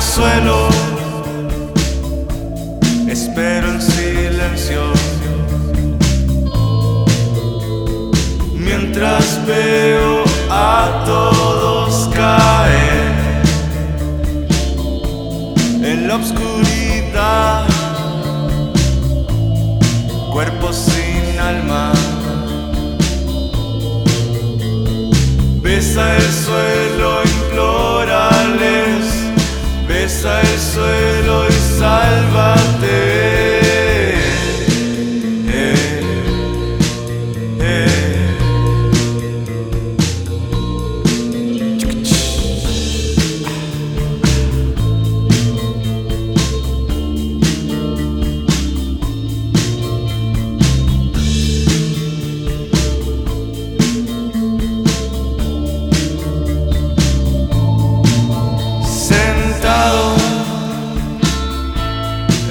suelo, espero en silencio. Mientras veo a todos caer en la oscuridad, cuerpos sin alma. Besa el suelo, implórales. Besa el suelo y sálvate.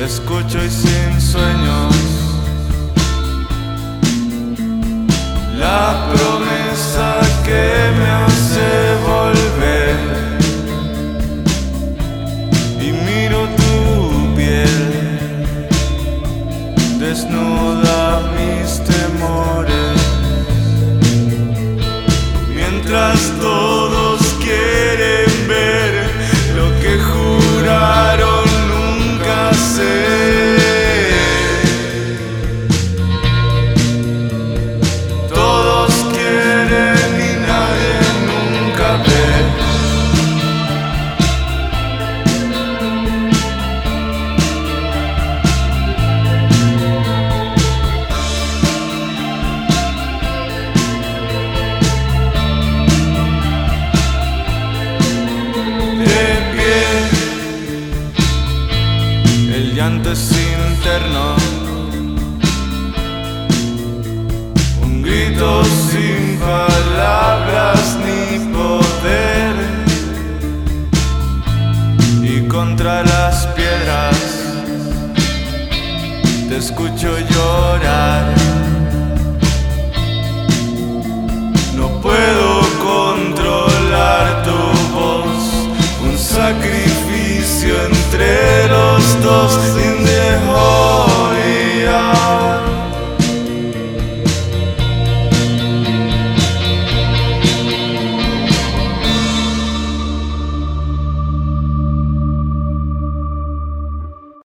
Escucho y sin sueños. La promesa que me hace volver. Y miro tu piel. Desnuda El llanto es interno, un grito sin palabras ni poder. Y contra las piedras te escucho